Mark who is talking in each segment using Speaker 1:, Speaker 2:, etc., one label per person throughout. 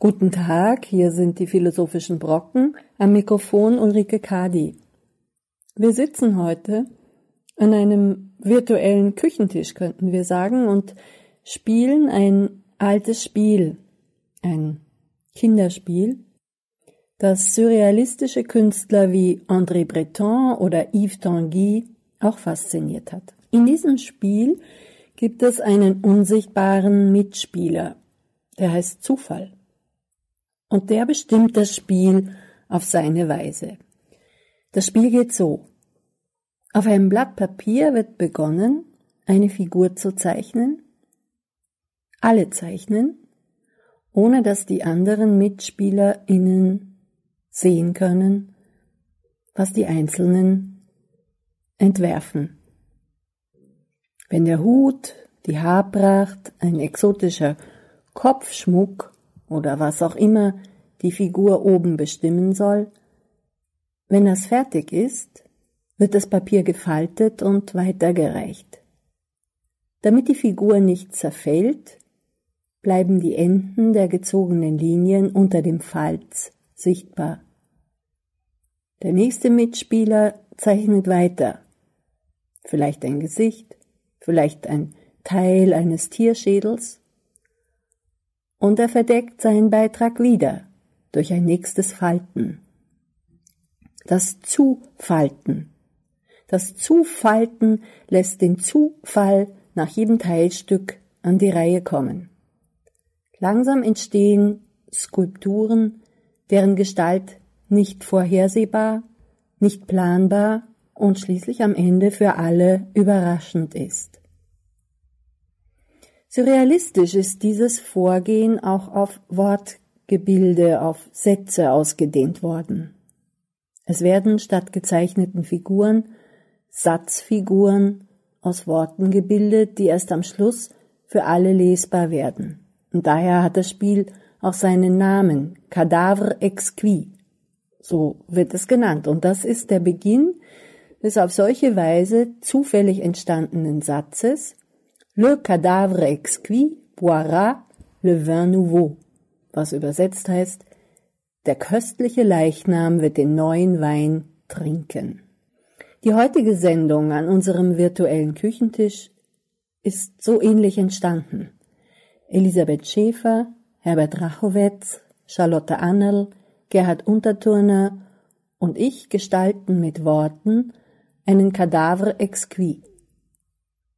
Speaker 1: Guten Tag, hier sind die philosophischen Brocken, am Mikrofon Ulrike Kadi. Wir sitzen heute an einem virtuellen Küchentisch, könnten wir sagen, und spielen ein altes Spiel, ein Kinderspiel, das surrealistische Künstler wie André Breton oder Yves Tanguy auch fasziniert hat. In diesem Spiel gibt es einen unsichtbaren Mitspieler, der heißt Zufall. Und der bestimmt das Spiel auf seine Weise. Das Spiel geht so. Auf einem Blatt Papier wird begonnen, eine Figur zu zeichnen. Alle zeichnen ohne dass die anderen MitspielerInnen sehen können, was die Einzelnen entwerfen. Wenn der Hut, die Haarpracht, ein exotischer Kopfschmuck oder was auch immer die Figur oben bestimmen soll, wenn das fertig ist, wird das Papier gefaltet und weitergereicht. Damit die Figur nicht zerfällt, bleiben die Enden der gezogenen Linien unter dem Falz sichtbar. Der nächste Mitspieler zeichnet weiter. Vielleicht ein Gesicht, vielleicht ein Teil eines Tierschädels. Und er verdeckt seinen Beitrag wieder durch ein nächstes Falten. Das Zufalten. Das Zufalten lässt den Zufall nach jedem Teilstück an die Reihe kommen. Langsam entstehen Skulpturen, deren Gestalt nicht vorhersehbar, nicht planbar und schließlich am Ende für alle überraschend ist. Surrealistisch ist dieses Vorgehen auch auf Wortgebilde, auf Sätze ausgedehnt worden. Es werden statt gezeichneten Figuren Satzfiguren aus Worten gebildet, die erst am Schluss für alle lesbar werden. Und daher hat das Spiel auch seinen Namen, Cadavre exquis. So wird es genannt. Und das ist der Beginn des auf solche Weise zufällig entstandenen Satzes Le cadavre exquis boira le vin nouveau, was übersetzt heißt, der köstliche Leichnam wird den neuen Wein trinken. Die heutige Sendung an unserem virtuellen Küchentisch ist so ähnlich entstanden. Elisabeth Schäfer, Herbert Rachowetz, Charlotte Annel, Gerhard Unterturner und ich gestalten mit Worten einen Kadaver exquis.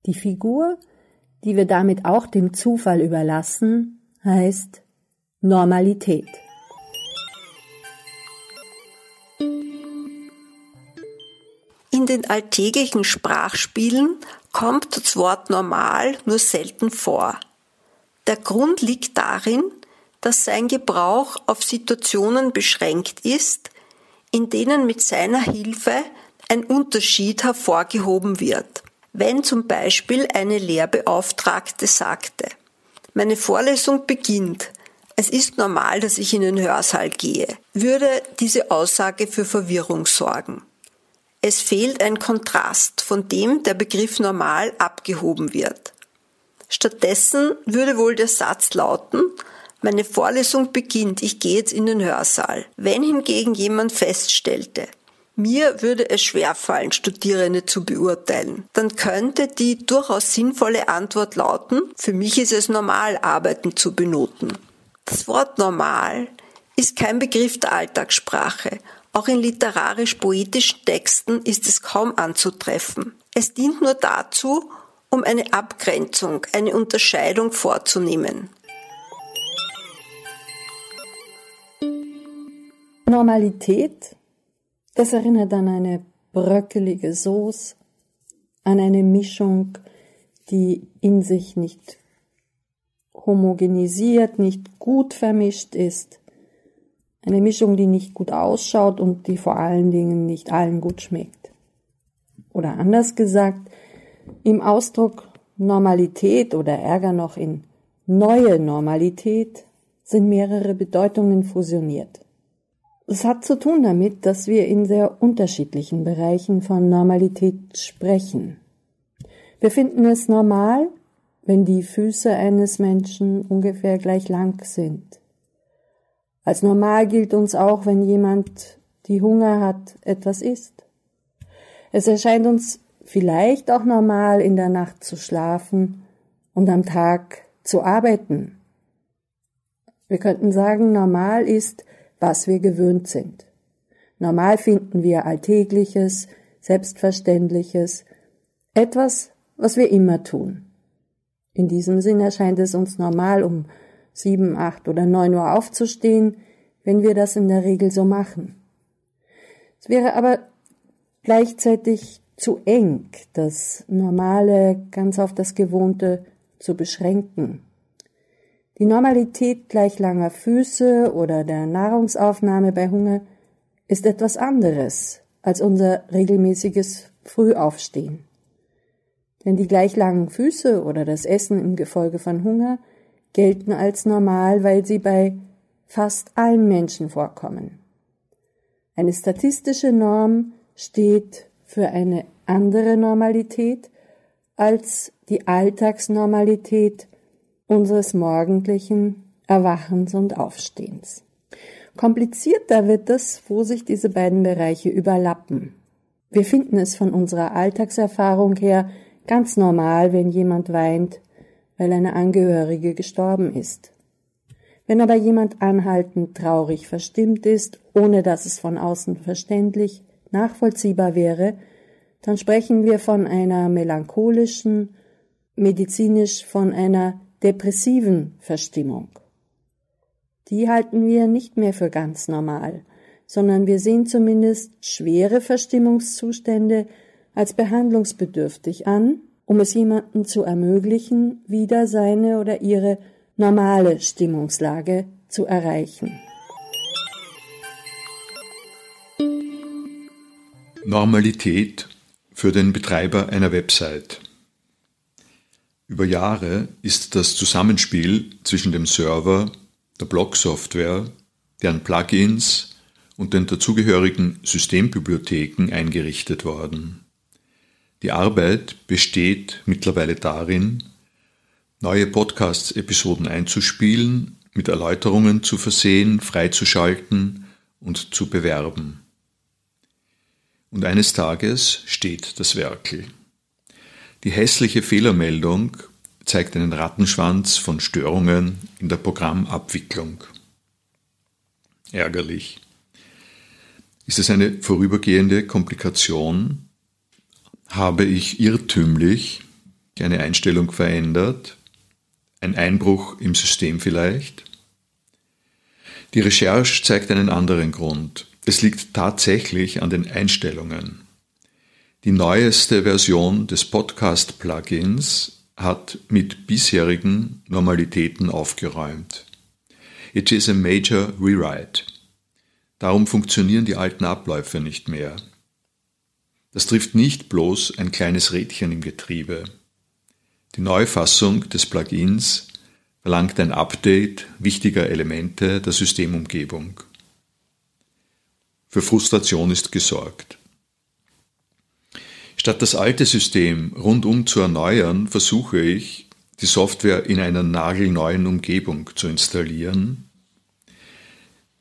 Speaker 1: Die Figur, die wir damit auch dem Zufall überlassen, heißt Normalität.
Speaker 2: In den alltäglichen Sprachspielen kommt das Wort normal nur selten vor. Der Grund liegt darin, dass sein Gebrauch auf Situationen beschränkt ist, in denen mit seiner Hilfe ein Unterschied hervorgehoben wird. Wenn zum Beispiel eine Lehrbeauftragte sagte, meine Vorlesung beginnt, es ist normal, dass ich in den Hörsaal gehe, würde diese Aussage für Verwirrung sorgen. Es fehlt ein Kontrast, von dem der Begriff normal abgehoben wird. Stattdessen würde wohl der Satz lauten, meine Vorlesung beginnt, ich gehe jetzt in den Hörsaal. Wenn hingegen jemand feststellte, mir würde es schwerfallen, Studierende zu beurteilen, dann könnte die durchaus sinnvolle Antwort lauten, für mich ist es normal, Arbeiten zu benoten. Das Wort normal ist kein Begriff der Alltagssprache. Auch in literarisch-poetischen Texten ist es kaum anzutreffen. Es dient nur dazu, um eine Abgrenzung, eine Unterscheidung vorzunehmen.
Speaker 1: Normalität, das erinnert an eine bröckelige Sauce, an eine Mischung, die in sich nicht homogenisiert, nicht gut vermischt ist. Eine Mischung, die nicht gut ausschaut und die vor allen Dingen nicht allen gut schmeckt. Oder anders gesagt, im Ausdruck Normalität oder Ärger noch in neue Normalität sind mehrere Bedeutungen fusioniert. Es hat zu tun damit, dass wir in sehr unterschiedlichen Bereichen von Normalität sprechen. Wir finden es normal, wenn die Füße eines Menschen ungefähr gleich lang sind. Als normal gilt uns auch, wenn jemand, die Hunger hat, etwas isst. Es erscheint uns vielleicht auch normal, in der Nacht zu schlafen und am Tag zu arbeiten. Wir könnten sagen, normal ist, was wir gewöhnt sind. Normal finden wir Alltägliches, Selbstverständliches, etwas, was wir immer tun. In diesem Sinn erscheint es uns normal, um sieben, acht oder neun Uhr aufzustehen, wenn wir das in der Regel so machen. Es wäre aber gleichzeitig zu eng, das Normale ganz auf das Gewohnte zu beschränken. Die Normalität gleich langer Füße oder der Nahrungsaufnahme bei Hunger ist etwas anderes als unser regelmäßiges Frühaufstehen. Denn die gleich langen Füße oder das Essen im Gefolge von Hunger gelten als normal, weil sie bei fast allen Menschen vorkommen. Eine statistische Norm steht für eine andere Normalität als die Alltagsnormalität unseres morgendlichen Erwachens und Aufstehens. Komplizierter wird es, wo sich diese beiden Bereiche überlappen. Wir finden es von unserer Alltagserfahrung her ganz normal, wenn jemand weint, weil eine Angehörige gestorben ist. Wenn aber jemand anhaltend traurig verstimmt ist, ohne dass es von außen verständlich nachvollziehbar wäre, dann sprechen wir von einer melancholischen, medizinisch von einer depressiven Verstimmung. Die halten wir nicht mehr für ganz normal, sondern wir sehen zumindest schwere Verstimmungszustände als behandlungsbedürftig an, um es jemandem zu ermöglichen, wieder seine oder ihre normale Stimmungslage zu erreichen.
Speaker 3: Normalität für den Betreiber einer Website. Über Jahre ist das Zusammenspiel zwischen dem Server, der Blog-Software, deren Plugins und den dazugehörigen Systembibliotheken eingerichtet worden. Die Arbeit besteht mittlerweile darin, neue Podcast-Episoden einzuspielen, mit Erläuterungen zu versehen, freizuschalten und zu bewerben. Und eines Tages steht das Werkel. Die hässliche Fehlermeldung zeigt einen Rattenschwanz von Störungen in der Programmabwicklung. Ärgerlich. Ist es eine vorübergehende Komplikation? Habe ich irrtümlich eine Einstellung verändert? Ein Einbruch im System vielleicht? Die Recherche zeigt einen anderen Grund. Es liegt tatsächlich an den Einstellungen. Die neueste Version des Podcast-Plugins hat mit bisherigen Normalitäten aufgeräumt. It is a major rewrite. Darum funktionieren die alten Abläufe nicht mehr. Das trifft nicht bloß ein kleines Rädchen im Getriebe. Die Neufassung des Plugins verlangt ein Update wichtiger Elemente der Systemumgebung. Für Frustration ist gesorgt. Statt das alte System rundum zu erneuern, versuche ich, die Software in einer nagelneuen Umgebung zu installieren.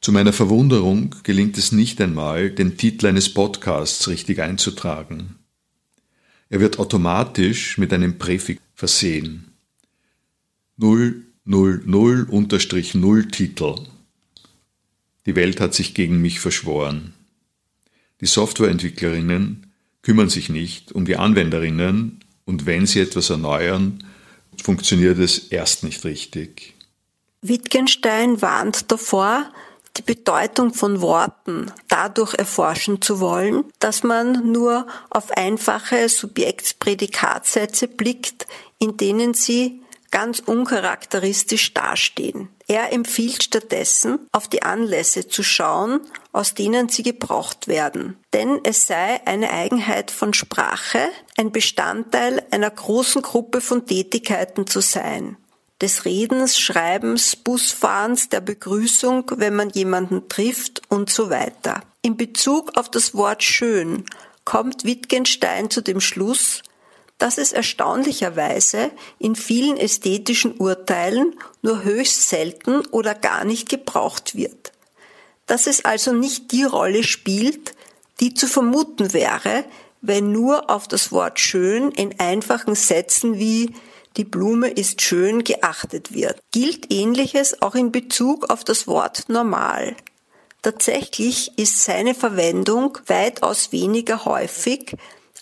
Speaker 3: Zu meiner Verwunderung gelingt es nicht einmal, den Titel eines Podcasts richtig einzutragen. Er wird automatisch mit einem Präfix versehen. 000 0 Titel. Die Welt hat sich gegen mich verschworen. Die Softwareentwicklerinnen kümmern sich nicht um die Anwenderinnen und wenn sie etwas erneuern, funktioniert es erst nicht richtig.
Speaker 2: Wittgenstein warnt davor, die Bedeutung von Worten dadurch erforschen zu wollen, dass man nur auf einfache Subjektsprädikatsätze blickt, in denen sie ganz uncharakteristisch dastehen. Er empfiehlt stattdessen, auf die Anlässe zu schauen, aus denen sie gebraucht werden. Denn es sei eine Eigenheit von Sprache, ein Bestandteil einer großen Gruppe von Tätigkeiten zu sein. Des Redens, Schreibens, Busfahrens, der Begrüßung, wenn man jemanden trifft und so weiter. In Bezug auf das Wort schön kommt Wittgenstein zu dem Schluss, dass es erstaunlicherweise in vielen ästhetischen Urteilen nur höchst selten oder gar nicht gebraucht wird. Dass es also nicht die Rolle spielt, die zu vermuten wäre, wenn nur auf das Wort schön in einfachen Sätzen wie die Blume ist schön geachtet wird. Gilt ähnliches auch in Bezug auf das Wort normal. Tatsächlich ist seine Verwendung weitaus weniger häufig,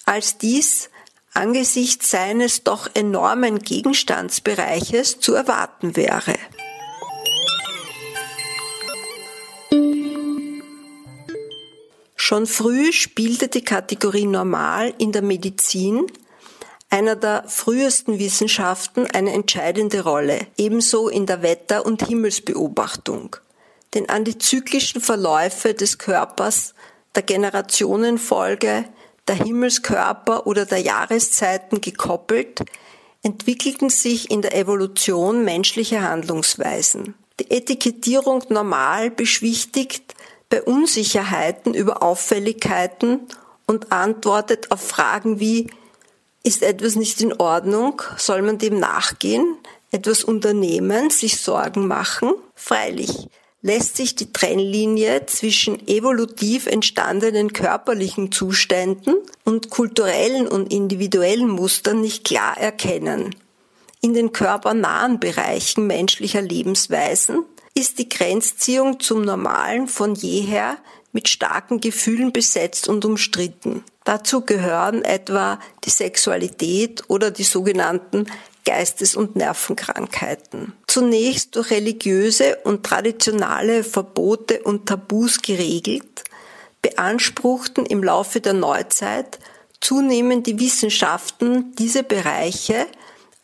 Speaker 2: als dies angesichts seines doch enormen Gegenstandsbereiches zu erwarten wäre. Schon früh spielte die Kategorie Normal in der Medizin, einer der frühesten Wissenschaften, eine entscheidende Rolle, ebenso in der Wetter- und Himmelsbeobachtung. Denn an die zyklischen Verläufe des Körpers, der Generationenfolge, der Himmelskörper oder der Jahreszeiten gekoppelt, entwickelten sich in der Evolution menschliche Handlungsweisen. Die Etikettierung normal beschwichtigt bei Unsicherheiten über Auffälligkeiten und antwortet auf Fragen wie ist etwas nicht in Ordnung? Soll man dem nachgehen? Etwas unternehmen? Sich Sorgen machen? Freilich, lässt sich die Trennlinie zwischen evolutiv entstandenen körperlichen Zuständen und kulturellen und individuellen Mustern nicht klar erkennen. In den körpernahen Bereichen menschlicher Lebensweisen ist die Grenzziehung zum Normalen von jeher mit starken Gefühlen besetzt und umstritten. Dazu gehören etwa die Sexualität oder die sogenannten Geistes- und Nervenkrankheiten. Zunächst durch religiöse und traditionale Verbote und Tabus geregelt, beanspruchten im Laufe der Neuzeit zunehmend die Wissenschaften diese Bereiche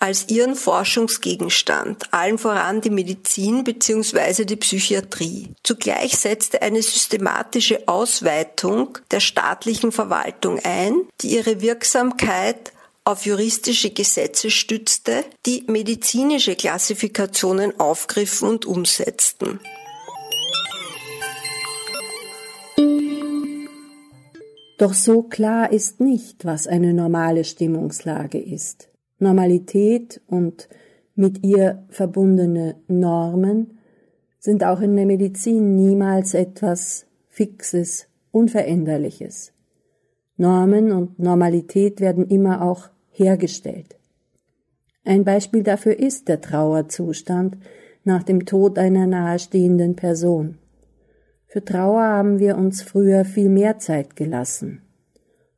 Speaker 2: als ihren Forschungsgegenstand, allen voran die Medizin bzw. die Psychiatrie. Zugleich setzte eine systematische Ausweitung der staatlichen Verwaltung ein, die ihre Wirksamkeit auf juristische Gesetze stützte, die medizinische Klassifikationen aufgriffen und umsetzten.
Speaker 1: Doch so klar ist nicht, was eine normale Stimmungslage ist. Normalität und mit ihr verbundene Normen sind auch in der Medizin niemals etwas Fixes, Unveränderliches. Normen und Normalität werden immer auch hergestellt. Ein Beispiel dafür ist der Trauerzustand nach dem Tod einer nahestehenden Person. Für Trauer haben wir uns früher viel mehr Zeit gelassen.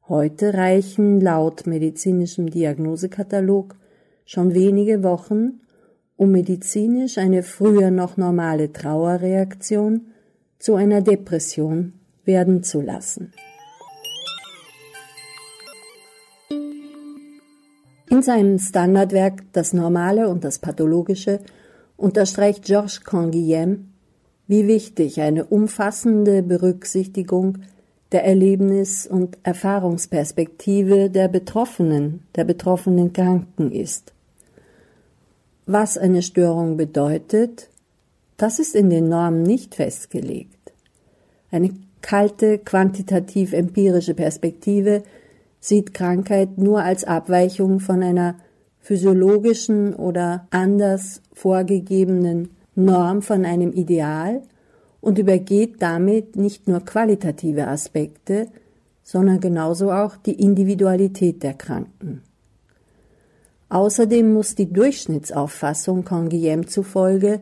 Speaker 1: Heute reichen laut medizinischem Diagnosekatalog schon wenige Wochen, um medizinisch eine früher noch normale Trauerreaktion zu einer Depression werden zu lassen. In seinem Standardwerk Das Normale und das Pathologische unterstreicht Georges Canguilhem, wie wichtig eine umfassende Berücksichtigung der Erlebnis- und Erfahrungsperspektive der Betroffenen, der betroffenen Kranken ist. Was eine Störung bedeutet, das ist in den Normen nicht festgelegt. Eine kalte, quantitativ empirische Perspektive sieht Krankheit nur als Abweichung von einer physiologischen oder anders vorgegebenen Norm von einem Ideal und übergeht damit nicht nur qualitative Aspekte, sondern genauso auch die Individualität der Kranken. Außerdem muss die Durchschnittsauffassung Canguilhem zufolge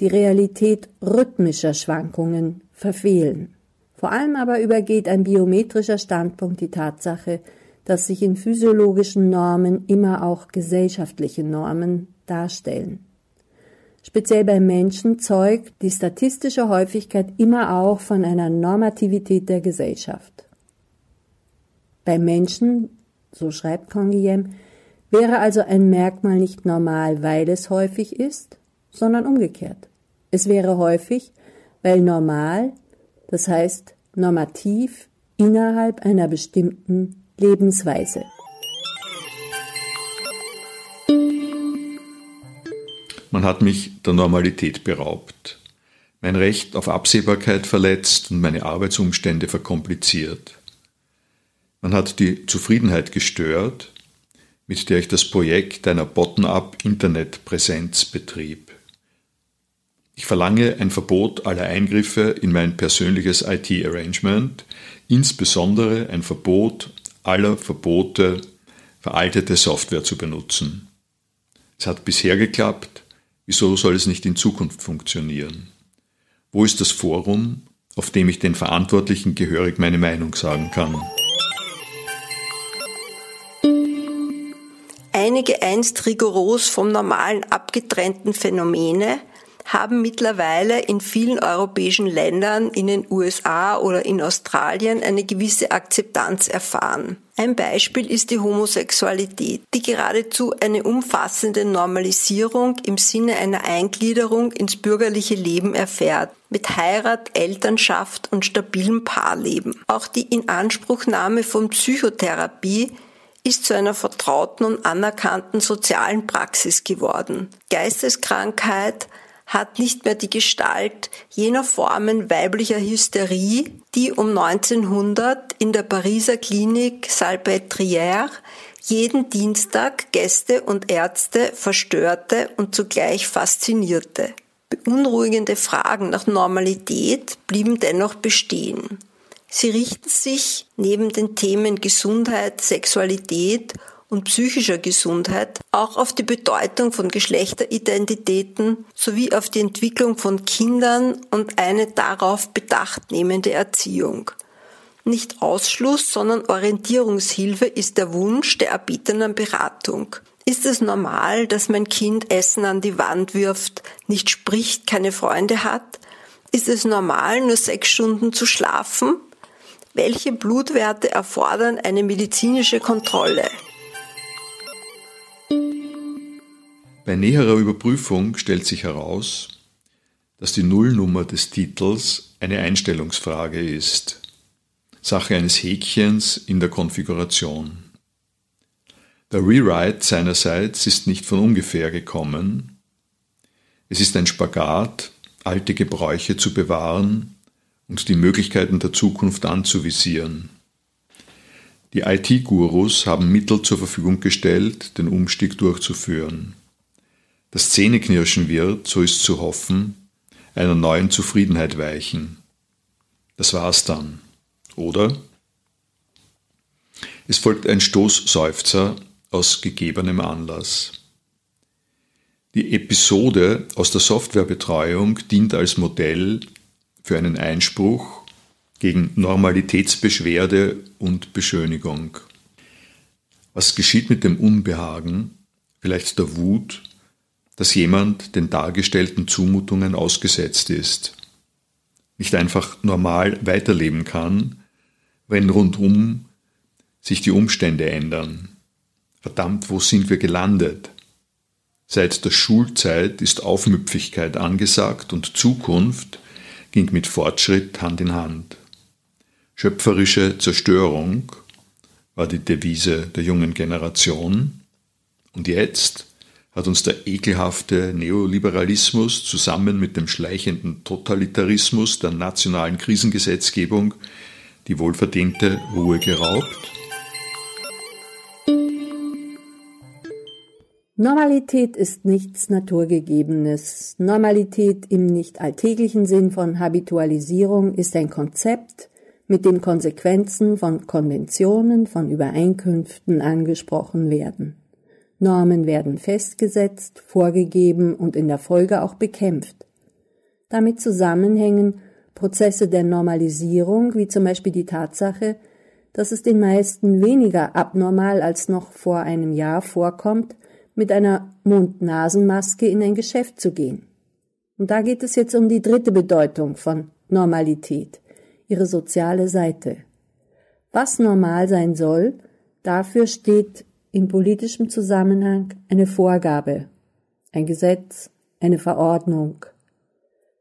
Speaker 1: die Realität rhythmischer Schwankungen verfehlen. Vor allem aber übergeht ein biometrischer Standpunkt die Tatsache, dass sich in physiologischen Normen immer auch gesellschaftliche Normen darstellen. Speziell bei Menschen zeugt die statistische Häufigkeit immer auch von einer Normativität der Gesellschaft. Bei Menschen, so schreibt Canguilhem, wäre also ein Merkmal nicht normal, weil es häufig ist, sondern umgekehrt. Es wäre häufig, weil normal, das heißt normativ innerhalb einer bestimmten Lebensweise.
Speaker 3: Man hat mich der Normalität beraubt, mein Recht auf Absehbarkeit verletzt und meine Arbeitsumstände verkompliziert. Man hat die Zufriedenheit gestört, mit der ich das Projekt einer Bottom-up-Internetpräsenz betrieb. Ich verlange ein Verbot aller Eingriffe in mein persönliches IT-Arrangement, insbesondere ein Verbot aller Verbote, veraltete Software zu benutzen. Es hat bisher geklappt, Wieso soll es nicht in Zukunft funktionieren? Wo ist das Forum, auf dem ich den Verantwortlichen gehörig meine Meinung sagen kann?
Speaker 2: Einige einst rigoros vom Normalen abgetrennten Phänomene haben mittlerweile in vielen europäischen Ländern, in den USA oder in Australien eine gewisse Akzeptanz erfahren. Ein Beispiel ist die Homosexualität, die geradezu eine umfassende Normalisierung im Sinne einer Eingliederung ins bürgerliche Leben erfährt, mit Heirat, Elternschaft und stabilem Paarleben. Auch die Inanspruchnahme von Psychotherapie ist zu einer vertrauten und anerkannten sozialen Praxis geworden. Geisteskrankheit hat nicht mehr die Gestalt jener Formen weiblicher Hysterie, die um 1900 in der Pariser Klinik Salpêtrière jeden Dienstag Gäste und Ärzte verstörte und zugleich faszinierte. Beunruhigende Fragen nach Normalität blieben dennoch bestehen. Sie richten sich neben den Themen Gesundheit, Sexualität und psychischer Gesundheit auch auf die Bedeutung von Geschlechteridentitäten sowie auf die Entwicklung von Kindern und eine darauf bedacht nehmende Erziehung. Nicht Ausschluss, sondern Orientierungshilfe ist der Wunsch der erbietenen Beratung. Ist es normal, dass mein Kind Essen an die Wand wirft, nicht spricht, keine Freunde hat? Ist es normal, nur sechs Stunden zu schlafen? Welche Blutwerte erfordern eine medizinische Kontrolle?
Speaker 3: Bei näherer Überprüfung stellt sich heraus, dass die Nullnummer des Titels eine Einstellungsfrage ist, Sache eines Häkchens in der Konfiguration. Der Rewrite seinerseits ist nicht von ungefähr gekommen. Es ist ein Spagat, alte Gebräuche zu bewahren und die Möglichkeiten der Zukunft anzuvisieren. Die IT-Gurus haben Mittel zur Verfügung gestellt, den Umstieg durchzuführen. Das Zähneknirschen wird, so ist zu hoffen, einer neuen Zufriedenheit weichen. Das war's dann, oder? Es folgt ein Stoßseufzer aus gegebenem Anlass. Die Episode aus der Softwarebetreuung dient als Modell für einen Einspruch gegen Normalitätsbeschwerde und Beschönigung. Was geschieht mit dem Unbehagen, vielleicht der Wut dass jemand den dargestellten Zumutungen ausgesetzt ist, nicht einfach normal weiterleben kann, wenn rundum sich die Umstände ändern. Verdammt, wo sind wir gelandet? Seit der Schulzeit ist Aufmüpfigkeit angesagt und Zukunft ging mit Fortschritt Hand in Hand. Schöpferische Zerstörung war die Devise der jungen Generation. Und jetzt hat uns der ekelhafte Neoliberalismus zusammen mit dem schleichenden Totalitarismus der nationalen Krisengesetzgebung die wohlverdiente Ruhe geraubt?
Speaker 1: Normalität ist nichts Naturgegebenes. Normalität im nicht alltäglichen Sinn von Habitualisierung ist ein Konzept, mit dem Konsequenzen von Konventionen, von Übereinkünften angesprochen werden. Normen werden festgesetzt, vorgegeben und in der Folge auch bekämpft. Damit zusammenhängen Prozesse der Normalisierung, wie zum Beispiel die Tatsache, dass es den meisten weniger abnormal als noch vor einem Jahr vorkommt, mit einer Mund-Nasen-Maske in ein Geschäft zu gehen. Und da geht es jetzt um die dritte Bedeutung von Normalität, ihre soziale Seite. Was normal sein soll, dafür steht in politischem Zusammenhang eine Vorgabe, ein Gesetz, eine Verordnung.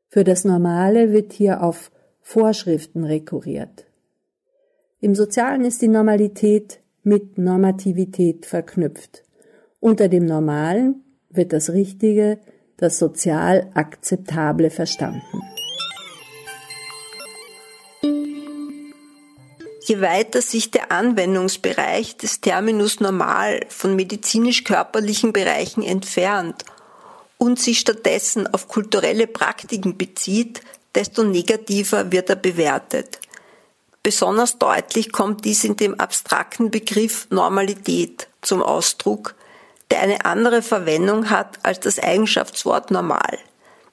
Speaker 1: Für das Normale wird hier auf Vorschriften rekurriert. Im Sozialen ist die Normalität mit Normativität verknüpft. Unter dem Normalen wird das Richtige, das sozial Akzeptable verstanden.
Speaker 2: Je weiter sich der Anwendungsbereich des Terminus normal von medizinisch-körperlichen Bereichen entfernt und sich stattdessen auf kulturelle Praktiken bezieht, desto negativer wird er bewertet. Besonders deutlich kommt dies in dem abstrakten Begriff Normalität zum Ausdruck, der eine andere Verwendung hat als das Eigenschaftswort normal.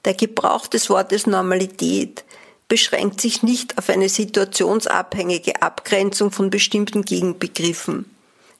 Speaker 2: Der Gebrauch des Wortes Normalität beschränkt sich nicht auf eine situationsabhängige Abgrenzung von bestimmten Gegenbegriffen.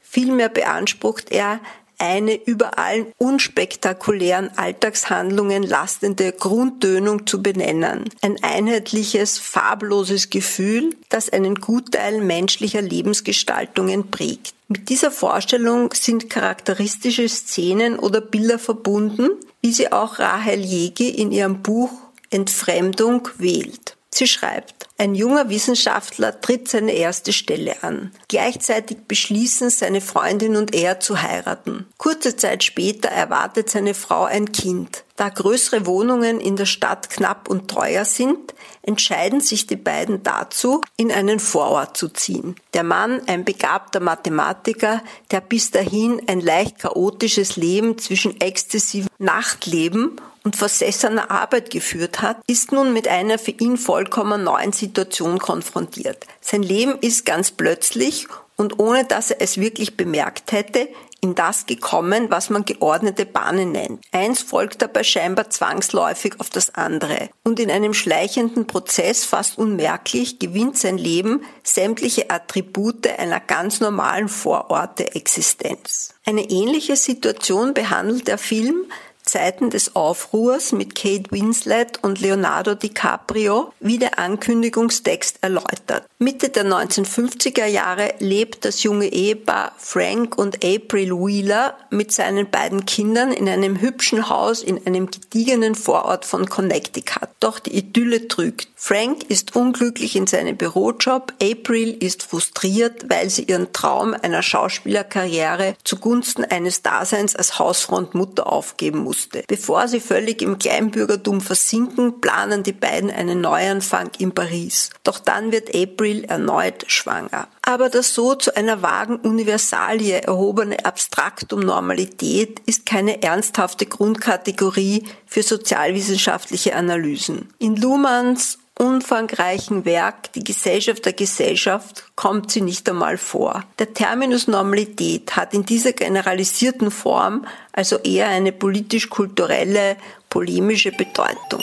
Speaker 2: Vielmehr beansprucht er eine über allen unspektakulären Alltagshandlungen lastende Grundtönung zu benennen. Ein einheitliches, farbloses Gefühl, das einen Gutteil menschlicher Lebensgestaltungen prägt. Mit dieser Vorstellung sind charakteristische Szenen oder Bilder verbunden, wie sie auch Rahel Jegi in ihrem Buch Entfremdung wählt. Sie schreibt, ein junger Wissenschaftler tritt seine erste Stelle an. Gleichzeitig beschließen seine Freundin und er zu heiraten. Kurze Zeit später erwartet seine Frau ein Kind. Da größere Wohnungen in der Stadt knapp und teuer sind, entscheiden sich die beiden dazu, in einen Vorort zu ziehen. Der Mann, ein begabter Mathematiker, der bis dahin ein leicht chaotisches Leben zwischen exzessivem Nachtleben und versessener Arbeit geführt hat, ist nun mit einer für ihn vollkommen neuen Situation konfrontiert. Sein Leben ist ganz plötzlich und ohne dass er es wirklich bemerkt hätte, in das gekommen, was man geordnete Bahnen nennt. Eins folgt dabei scheinbar zwangsläufig auf das andere. Und in einem schleichenden Prozess fast unmerklich gewinnt sein Leben sämtliche Attribute einer ganz normalen Vororte-Existenz. Eine ähnliche Situation behandelt der Film, Zeiten des Aufruhrs mit Kate Winslet und Leonardo DiCaprio, wie der Ankündigungstext erläutert. Mitte der 1950er Jahre lebt das junge Ehepaar Frank und April Wheeler mit seinen beiden Kindern in einem hübschen Haus in einem gediegenen Vorort von Connecticut. Doch die Idylle trügt. Frank ist unglücklich in seinem Bürojob, April ist frustriert, weil sie ihren Traum einer Schauspielerkarriere zugunsten eines Daseins als Hausfrontmutter aufgeben muss musste. Bevor sie völlig im Kleinbürgertum versinken, planen die beiden einen Neuanfang in Paris. Doch dann wird April erneut schwanger. Aber das so zu einer vagen Universalie erhobene Abstraktum Normalität ist keine ernsthafte Grundkategorie für sozialwissenschaftliche Analysen. In Luhmanns umfangreichen Werk Die Gesellschaft der Gesellschaft kommt sie nicht einmal vor. Der Terminus Normalität hat in dieser generalisierten Form also eher eine politisch-kulturelle, polemische Bedeutung.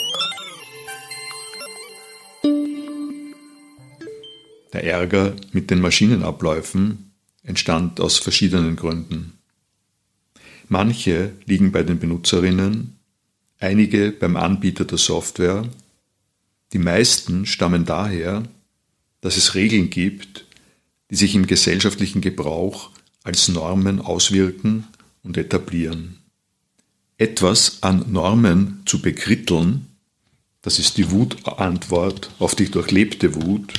Speaker 3: Der Ärger mit den Maschinenabläufen entstand aus verschiedenen Gründen. Manche liegen bei den Benutzerinnen, einige beim Anbieter der Software die meisten stammen daher, dass es Regeln gibt, die sich im gesellschaftlichen Gebrauch als Normen auswirken und etablieren. Etwas an Normen zu bekritteln, das ist die Wutantwort auf die durchlebte Wut,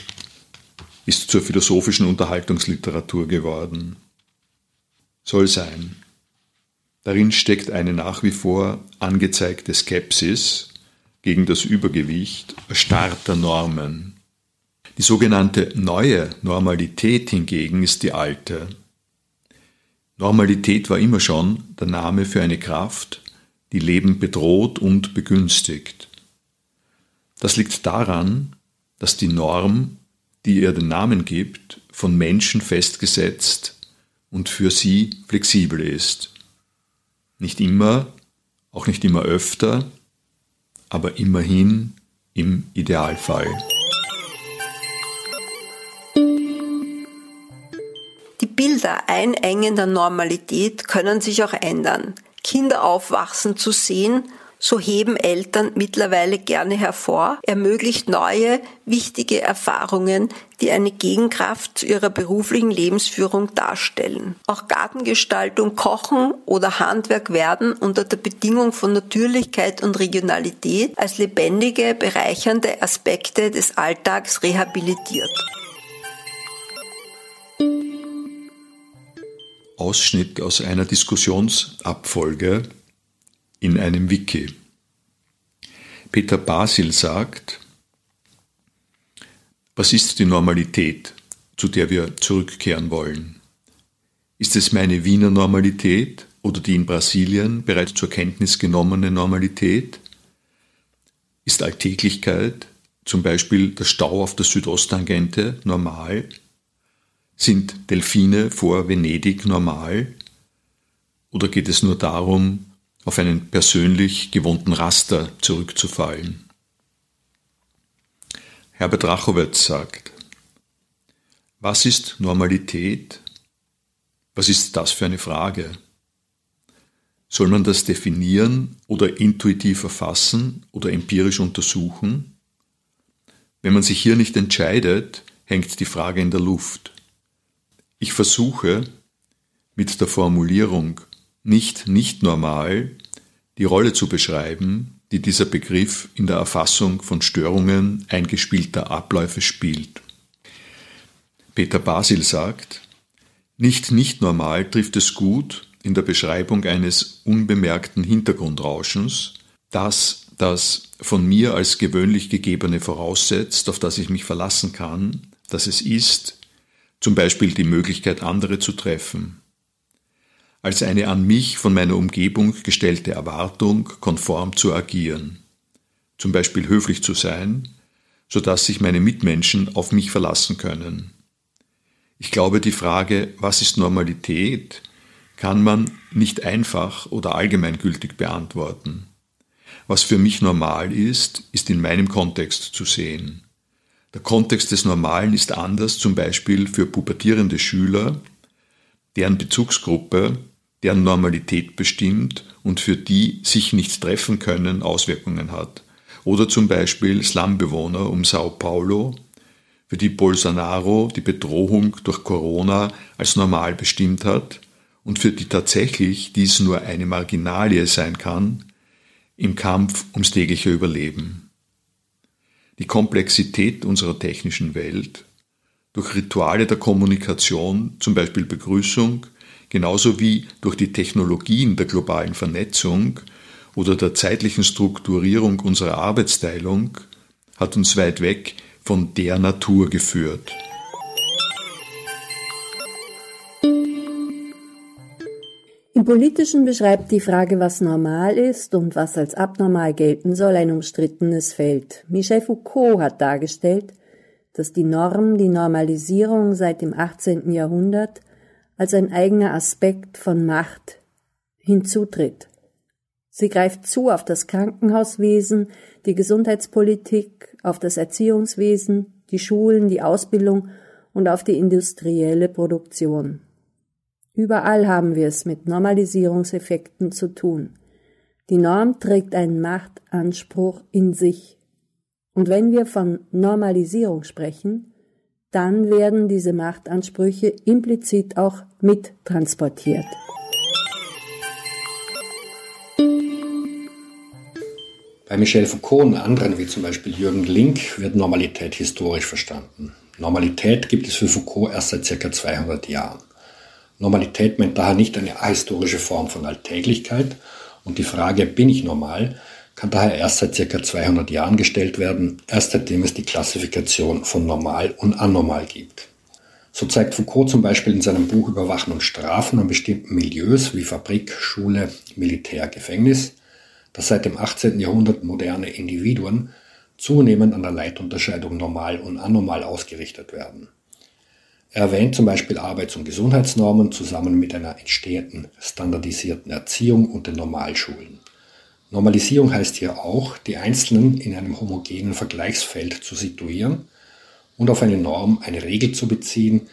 Speaker 3: ist zur philosophischen Unterhaltungsliteratur geworden. Soll sein. Darin steckt eine nach wie vor angezeigte Skepsis gegen das Übergewicht erstarrter Normen. Die sogenannte neue Normalität hingegen ist die alte. Normalität war immer schon der Name für eine Kraft, die Leben bedroht und begünstigt. Das liegt daran, dass die Norm, die ihr den Namen gibt, von Menschen festgesetzt und für sie flexibel ist. Nicht immer, auch nicht immer öfter, aber immerhin im Idealfall.
Speaker 2: Die Bilder einengender Normalität können sich auch ändern. Kinder aufwachsen zu sehen, so heben Eltern mittlerweile gerne hervor, ermöglicht neue, wichtige Erfahrungen, die eine Gegenkraft zu ihrer beruflichen Lebensführung darstellen. Auch Gartengestaltung, Kochen oder Handwerk werden unter der Bedingung von Natürlichkeit und Regionalität als lebendige, bereichernde Aspekte des Alltags rehabilitiert.
Speaker 3: Ausschnitt aus einer Diskussionsabfolge in einem Wiki. Peter Basil sagt, was ist die Normalität, zu der wir zurückkehren wollen? Ist es meine Wiener Normalität oder die in Brasilien bereits zur Kenntnis genommene Normalität? Ist Alltäglichkeit, zum Beispiel der Stau auf der Südosttangente, normal? Sind Delfine vor Venedig normal? Oder geht es nur darum, auf einen persönlich gewohnten Raster zurückzufallen? Herbert Rachowitz sagt, was ist Normalität? Was ist das für eine Frage? Soll man das definieren oder intuitiv erfassen oder empirisch untersuchen? Wenn man sich hier nicht entscheidet, hängt die Frage in der Luft. Ich versuche mit der Formulierung nicht nicht normal die Rolle zu beschreiben, die dieser Begriff in der Erfassung von Störungen eingespielter Abläufe spielt. Peter Basil sagt, nicht nicht normal trifft es gut in der Beschreibung eines unbemerkten Hintergrundrauschens, das das von mir als gewöhnlich gegebene voraussetzt, auf das ich mich verlassen kann, dass es ist, zum Beispiel die Möglichkeit, andere zu treffen, als eine an mich von meiner Umgebung gestellte Erwartung, konform zu agieren, zum Beispiel höflich zu sein, so dass sich meine Mitmenschen auf mich verlassen können. Ich glaube, die Frage, was ist Normalität, kann man nicht einfach oder allgemeingültig beantworten. Was für mich normal ist, ist in meinem Kontext zu sehen. Der Kontext des Normalen ist anders, zum Beispiel für pubertierende Schüler, deren Bezugsgruppe, deren Normalität bestimmt und für die sich nicht treffen können, Auswirkungen hat. Oder zum Beispiel Slumbewohner um Sao Paulo, für die Bolsonaro die Bedrohung durch Corona als normal bestimmt hat und für die tatsächlich dies nur eine Marginalie sein kann im Kampf ums tägliche Überleben die Komplexität unserer technischen Welt durch Rituale der Kommunikation, zum Beispiel Begrüßung, genauso wie durch die Technologien der globalen Vernetzung oder der zeitlichen Strukturierung unserer Arbeitsteilung, hat uns weit weg von der Natur geführt.
Speaker 1: Im Politischen beschreibt die Frage, was normal ist und was als abnormal gelten soll, ein umstrittenes Feld. Michel Foucault hat dargestellt, dass die Norm, die Normalisierung seit dem 18. Jahrhundert als ein eigener Aspekt von Macht hinzutritt. Sie greift zu auf das Krankenhauswesen, die Gesundheitspolitik, auf das Erziehungswesen, die Schulen, die Ausbildung und auf die industrielle Produktion. Überall haben wir es mit Normalisierungseffekten zu tun. Die Norm trägt einen Machtanspruch in sich. Und wenn wir von Normalisierung sprechen, dann werden diese Machtansprüche implizit auch mittransportiert.
Speaker 4: Bei Michel Foucault und anderen, wie zum Beispiel Jürgen Link, wird Normalität historisch verstanden. Normalität gibt es für Foucault erst seit circa 200 Jahren. Normalität meint daher nicht eine ahistorische Form von Alltäglichkeit und die Frage, bin ich normal, kann daher erst seit ca. 200 Jahren gestellt werden, erst seitdem es die Klassifikation von normal und anormal gibt. So zeigt Foucault zum Beispiel in seinem Buch Überwachen und Strafen an bestimmten Milieus wie Fabrik, Schule, Militär, Gefängnis, dass seit dem 18. Jahrhundert moderne Individuen zunehmend an der Leitunterscheidung normal und anormal ausgerichtet werden. Er erwähnt zum Beispiel Arbeits- und Gesundheitsnormen zusammen mit einer entstehenden standardisierten Erziehung und den Normalschulen. Normalisierung heißt hier auch, die Einzelnen in einem homogenen Vergleichsfeld zu situieren und auf eine Norm, eine Regel zu beziehen,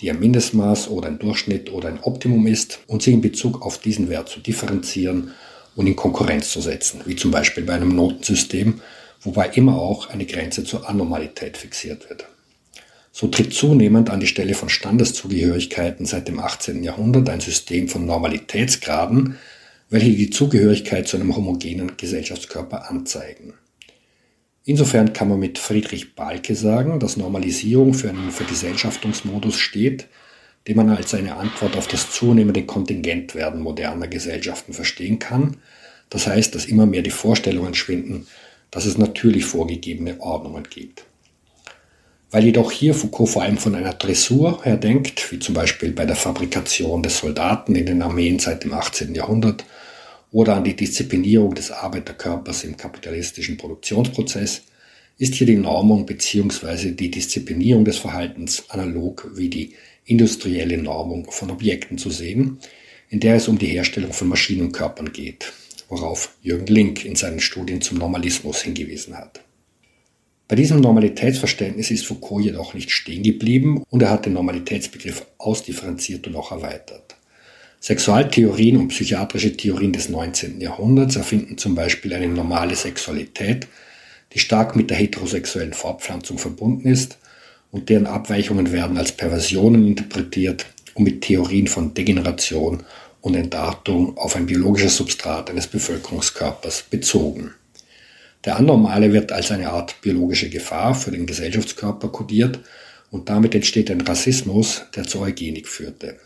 Speaker 4: die ein Mindestmaß oder ein Durchschnitt oder ein Optimum ist und sie in Bezug auf diesen Wert zu differenzieren und in Konkurrenz zu setzen, wie zum Beispiel bei einem Notensystem, wobei immer auch eine Grenze zur Anormalität fixiert wird. So tritt zunehmend an die Stelle von Standeszugehörigkeiten seit dem 18. Jahrhundert ein System von Normalitätsgraden, welche die Zugehörigkeit zu einem homogenen Gesellschaftskörper anzeigen. Insofern kann man mit Friedrich Balke sagen, dass Normalisierung für einen Vergesellschaftungsmodus steht, den man als eine Antwort auf das zunehmende Kontingentwerden moderner Gesellschaften verstehen kann. Das heißt, dass immer mehr die Vorstellungen schwinden, dass es natürlich vorgegebene Ordnungen gibt. Weil jedoch hier Foucault vor allem von einer Dressur her denkt, wie zum Beispiel bei der Fabrikation des Soldaten in den Armeen seit dem 18. Jahrhundert oder an die Disziplinierung des Arbeiterkörpers im kapitalistischen Produktionsprozess, ist hier die Normung bzw. die Disziplinierung des Verhaltens analog wie die industrielle Normung von Objekten zu sehen, in der es um die Herstellung von Maschinenkörpern geht, worauf Jürgen Link in seinen Studien zum Normalismus hingewiesen hat. Bei diesem Normalitätsverständnis ist Foucault jedoch nicht stehen geblieben und er hat den Normalitätsbegriff ausdifferenziert und auch erweitert. Sexualtheorien und psychiatrische Theorien des 19. Jahrhunderts erfinden zum Beispiel eine normale Sexualität, die stark mit der heterosexuellen Fortpflanzung verbunden ist und deren Abweichungen werden als Perversionen interpretiert und mit Theorien von Degeneration und Entartung auf ein biologisches Substrat eines Bevölkerungskörpers bezogen. Der Anormale wird als eine Art biologische Gefahr für den Gesellschaftskörper kodiert und damit entsteht ein Rassismus, der zur Eugenik führte.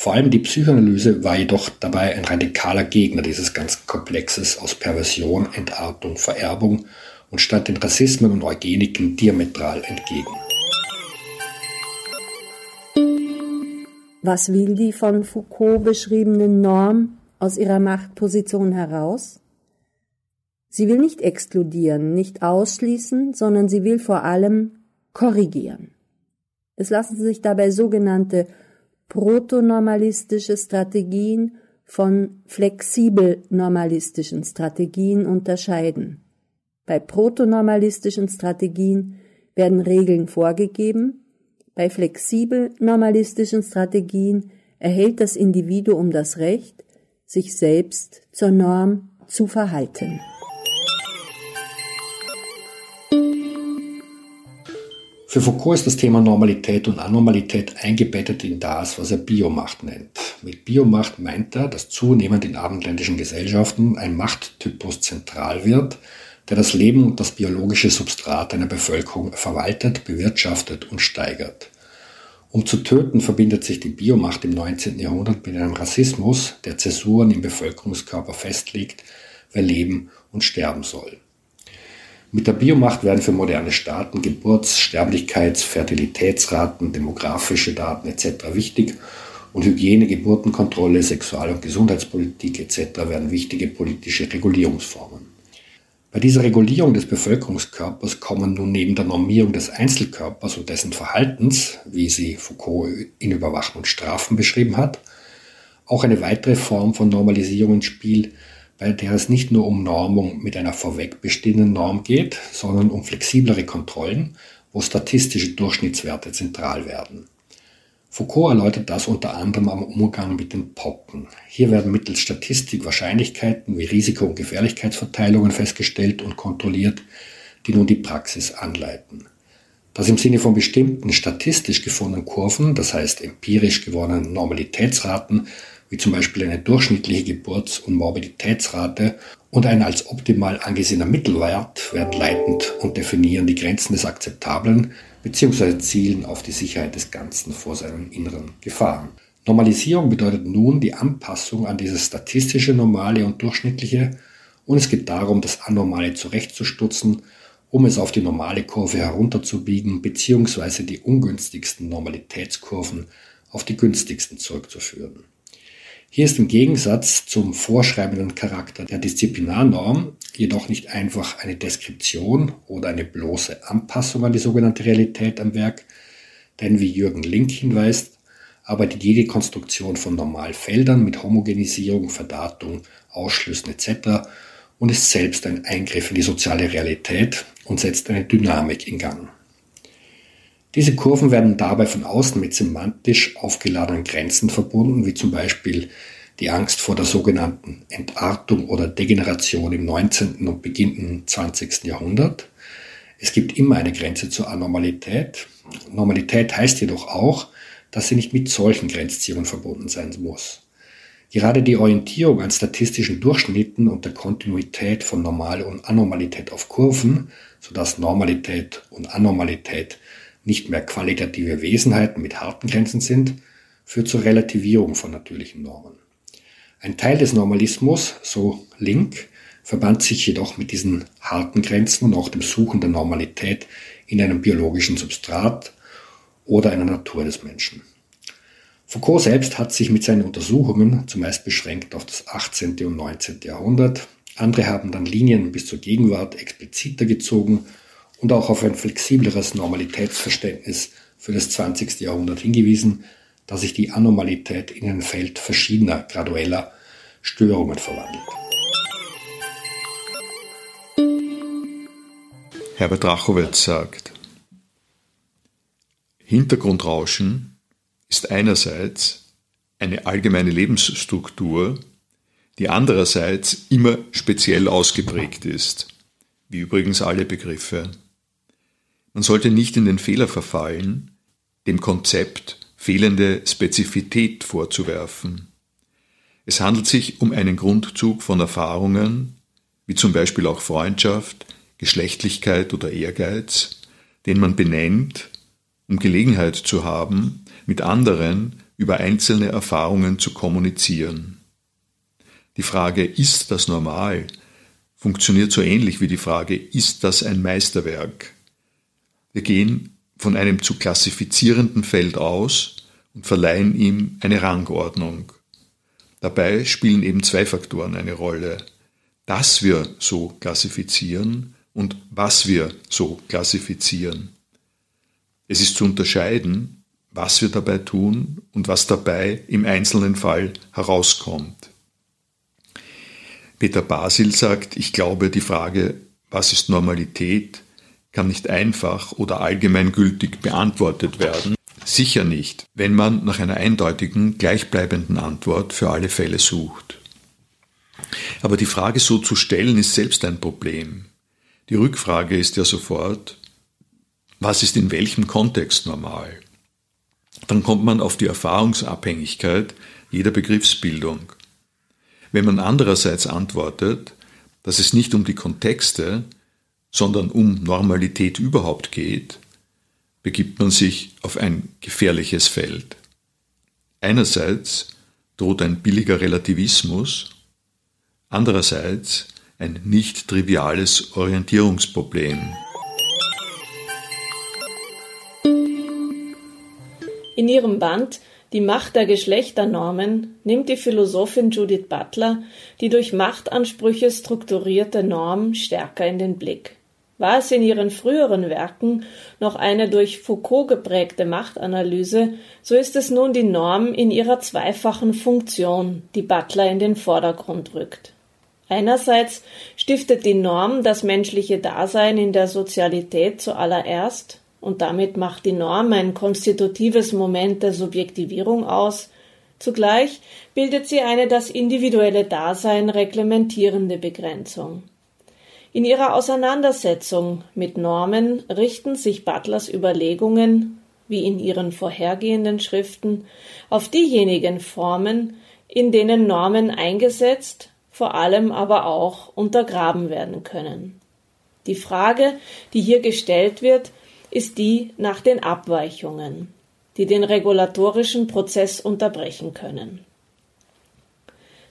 Speaker 4: Vor allem die Psychoanalyse war jedoch dabei ein radikaler Gegner dieses ganzen Komplexes aus Perversion, Entartung, Vererbung und stand den Rassismen und Eugeniken diametral entgegen.
Speaker 1: Was will die von Foucault beschriebene Norm aus ihrer Machtposition heraus? Sie will nicht exkludieren, nicht ausschließen, sondern sie will vor allem korrigieren. Es lassen sich dabei sogenannte protonormalistische Strategien von flexibel normalistischen Strategien unterscheiden. Bei protonormalistischen Strategien werden Regeln vorgegeben, bei flexibel normalistischen Strategien erhält das Individuum das Recht, sich selbst zur Norm zu verhalten.
Speaker 4: Für Foucault ist das Thema Normalität und Anormalität eingebettet in das, was er Biomacht nennt. Mit Biomacht meint er, dass zunehmend in abendländischen Gesellschaften ein Machttypus zentral wird, der das Leben und das biologische Substrat einer Bevölkerung verwaltet, bewirtschaftet und steigert. Um zu töten verbindet sich die Biomacht im 19. Jahrhundert mit einem Rassismus, der Zäsuren im Bevölkerungskörper festlegt, wer leben und sterben soll. Mit der Biomacht werden für moderne Staaten Geburts-, Sterblichkeits-, Fertilitätsraten, demografische Daten etc. wichtig und Hygiene, Geburtenkontrolle, Sexual- und Gesundheitspolitik etc. werden wichtige politische Regulierungsformen. Bei dieser Regulierung des Bevölkerungskörpers kommen nun neben der Normierung des Einzelkörpers und dessen Verhaltens, wie sie Foucault in Überwachen und Strafen beschrieben hat, auch eine weitere Form von Normalisierung ins Spiel, bei der es nicht nur um Normung mit einer vorweg bestehenden Norm geht, sondern um flexiblere Kontrollen, wo statistische Durchschnittswerte zentral werden. Foucault erläutert das unter anderem am Umgang mit den Pocken. Hier werden mittels Statistik Wahrscheinlichkeiten wie Risiko- und Gefährlichkeitsverteilungen festgestellt und kontrolliert, die nun die Praxis anleiten. Das im Sinne von bestimmten statistisch gefundenen Kurven, das heißt empirisch gewonnenen Normalitätsraten, wie zum Beispiel eine durchschnittliche Geburts- und Morbiditätsrate und ein als optimal angesehener Mittelwert werden leitend und definieren die Grenzen des Akzeptablen bzw. zielen auf die Sicherheit des Ganzen vor seinen inneren Gefahren. Normalisierung bedeutet nun die Anpassung an dieses statistische Normale und Durchschnittliche und es geht darum, das Anormale zurechtzustutzen, um es auf die normale Kurve herunterzubiegen bzw. die ungünstigsten Normalitätskurven auf die günstigsten zurückzuführen. Hier ist im Gegensatz zum vorschreibenden Charakter der Disziplinarnorm jedoch nicht einfach eine Deskription oder eine bloße Anpassung an die sogenannte Realität am Werk, denn wie Jürgen Link hinweist, arbeitet jede Konstruktion von Normalfeldern mit Homogenisierung, Verdatung, Ausschlüssen etc. und ist selbst ein Eingriff in die soziale Realität und setzt eine Dynamik in Gang. Diese Kurven werden dabei von außen mit semantisch aufgeladenen Grenzen verbunden, wie zum Beispiel die Angst vor der sogenannten Entartung oder Degeneration im 19. und beginnenden 20. Jahrhundert. Es gibt immer eine Grenze zur Anormalität. Normalität heißt jedoch auch, dass sie nicht mit solchen Grenzziehungen verbunden sein muss. Gerade die Orientierung an statistischen Durchschnitten und der Kontinuität von Normal und Anormalität auf Kurven, sodass Normalität und Anormalität nicht mehr qualitative Wesenheiten mit harten Grenzen sind, führt zur Relativierung von natürlichen Normen. Ein Teil des Normalismus, so Link, verband sich jedoch mit diesen harten Grenzen und auch dem Suchen der Normalität in einem biologischen Substrat oder einer Natur des Menschen. Foucault selbst hat sich mit seinen Untersuchungen zumeist beschränkt auf das 18. und 19. Jahrhundert. Andere haben dann Linien bis zur Gegenwart expliziter gezogen und auch auf ein flexibleres Normalitätsverständnis für das 20. Jahrhundert hingewiesen, da sich die Anormalität in ein Feld verschiedener gradueller Störungen verwandelt.
Speaker 3: Herbert Rachowitz sagt, Hintergrundrauschen ist einerseits eine allgemeine Lebensstruktur, die andererseits immer speziell ausgeprägt ist, wie übrigens alle Begriffe. Man sollte nicht in den Fehler verfallen, dem Konzept fehlende Spezifität vorzuwerfen. Es handelt sich um einen Grundzug von Erfahrungen, wie zum Beispiel auch Freundschaft, Geschlechtlichkeit oder Ehrgeiz, den man benennt, um Gelegenheit zu haben, mit anderen über einzelne Erfahrungen zu kommunizieren. Die Frage, ist das normal, funktioniert so ähnlich wie die Frage, ist das ein Meisterwerk? Wir gehen von einem zu klassifizierenden Feld aus und verleihen ihm eine Rangordnung. Dabei spielen eben zwei Faktoren eine Rolle. Dass wir so klassifizieren und was wir so klassifizieren. Es ist zu unterscheiden, was wir dabei tun und was dabei im einzelnen Fall herauskommt. Peter Basil sagt, ich glaube, die Frage, was ist Normalität, kann nicht einfach oder allgemeingültig beantwortet werden. Sicher nicht, wenn man nach einer eindeutigen, gleichbleibenden Antwort für alle Fälle sucht. Aber die Frage so zu stellen ist selbst ein Problem. Die Rückfrage ist ja sofort, was ist in welchem Kontext normal? dann kommt man auf die Erfahrungsabhängigkeit jeder Begriffsbildung. Wenn man andererseits antwortet, dass es nicht um die Kontexte, sondern um Normalität überhaupt geht, begibt man sich auf ein gefährliches Feld. Einerseits droht ein billiger Relativismus, andererseits ein nicht triviales Orientierungsproblem.
Speaker 5: In ihrem Band Die Macht der Geschlechternormen nimmt die Philosophin Judith Butler die durch Machtansprüche strukturierte Norm stärker in den Blick. War es in ihren früheren Werken noch eine durch Foucault geprägte Machtanalyse, so ist es nun die Norm in ihrer zweifachen Funktion, die Butler in den Vordergrund rückt. Einerseits stiftet die Norm das menschliche Dasein in der Sozialität zuallererst, und damit macht die Norm ein konstitutives Moment der Subjektivierung aus, zugleich bildet sie eine das individuelle Dasein reglementierende Begrenzung. In ihrer Auseinandersetzung mit Normen richten sich Butlers Überlegungen, wie in ihren vorhergehenden Schriften, auf diejenigen Formen, in denen Normen eingesetzt, vor allem aber auch untergraben werden können. Die Frage, die hier gestellt wird, ist die nach den Abweichungen, die den regulatorischen Prozess unterbrechen können.